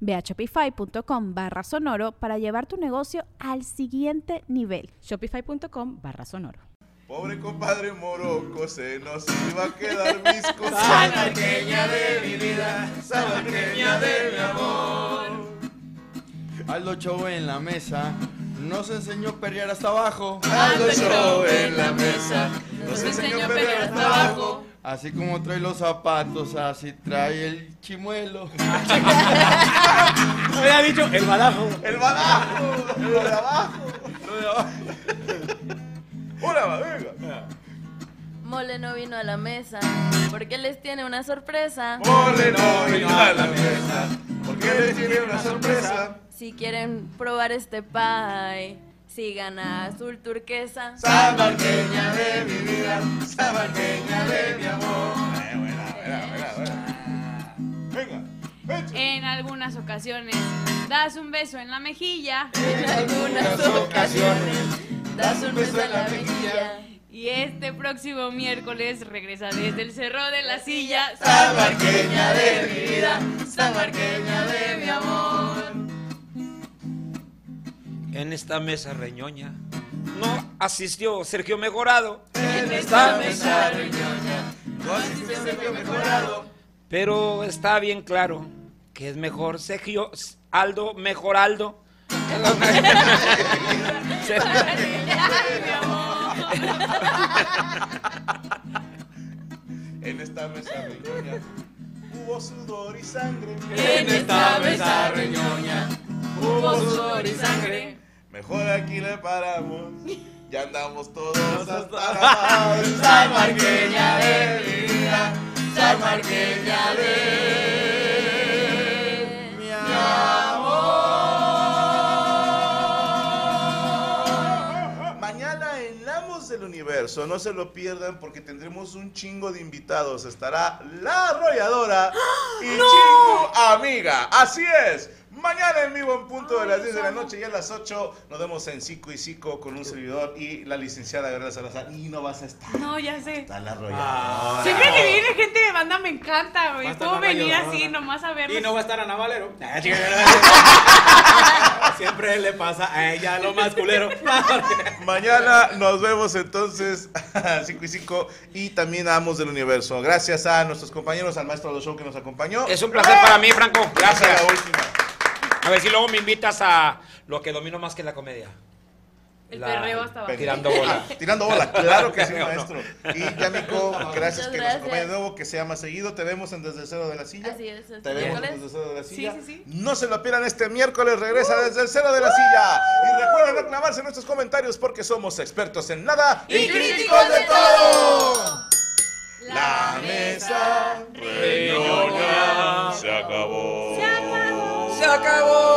Ve a shopify.com barra sonoro para llevar tu negocio al siguiente nivel. Shopify.com barra sonoro. Pobre compadre Moroco, se nos iba a quedar visco. Salvaqueña de mi vida, salvaqueña de mi amor. Aldo Show en la mesa, nos enseñó a perrear hasta abajo. Aldo Show en la mesa, nos enseñó a pelear hasta abajo. Así como trae los zapatos, así trae el chimuelo. Había dicho el badajo. El badajo, lo de abajo, lo de abajo. Hola, venga. Mole no vino a la mesa porque les tiene una sorpresa. Mole no vino a la mesa, porque les tiene una sorpresa. Si quieren probar este pie, sigan a azul turquesa. Salvaqueña de mi vida, salvaqueña de mi amor. Eh, buena, buena, buena, buena. Venga, echa. En algunas ocasiones das un beso en la mejilla En algunas ocasiones das un beso en la mejilla. y este próximo miércoles regresa desde el cerro de la silla. Salvaqueña de mi esta mesa reñoña no asistió Sergio Mejorado, En esta mesa reñoña, no existe Sergio mejorado. pero está bien claro que es mejor Sergio Aldo Mejoraldo. En esta mesa reñoña hubo sudor y sangre. En esta mesa reñoña, hubo sudor y sangre. Mejor aquí le paramos. Ya andamos todos hasta Salvaqueña de mi vida, salvaqueña de mi amor. Mañana en Amos del Universo, no se lo pierdan porque tendremos un chingo de invitados. Estará la arrolladora y chingo amiga. Así es. Mañana en vivo en punto de las 10 de la noche y a las 8 nos vemos en Cico y Cico con un servidor y la licenciada Gabriela Salazar. Y no vas a estar. No, ya sé. Está la arrolladora. Siempre que viene gente de banda me encanta, güey. Puedo venir así nomás a verlos. Y no va a estar Ana Valero. Siempre le pasa a ella lo más culero. Mañana nos vemos entonces a 5 y 5 y también a Amos del Universo. Gracias a nuestros compañeros, al maestro del show que nos acompañó. Es un placer para mí, Franco. Gracias. Gracias. A ver si luego me invitas a lo que domino más que la comedia. El La- perreo hasta abajo. Tirando bola. Ah, tirando bola, claro que sí, maestro. Y Yamico, gracias Muchas que nos acompañe de nuevo, que sea más seguido. Te vemos en Desde el Cero de la Silla. Así es, este Te vemos en. Desde el Cero de la Silla. sí, sí. No se lo pierdan este miércoles, regresa Desde el Cero de la Silla. Y recuerden no clavarse en nuestros comentarios porque somos expertos en nada Y críticos de todo. La mesa 放开我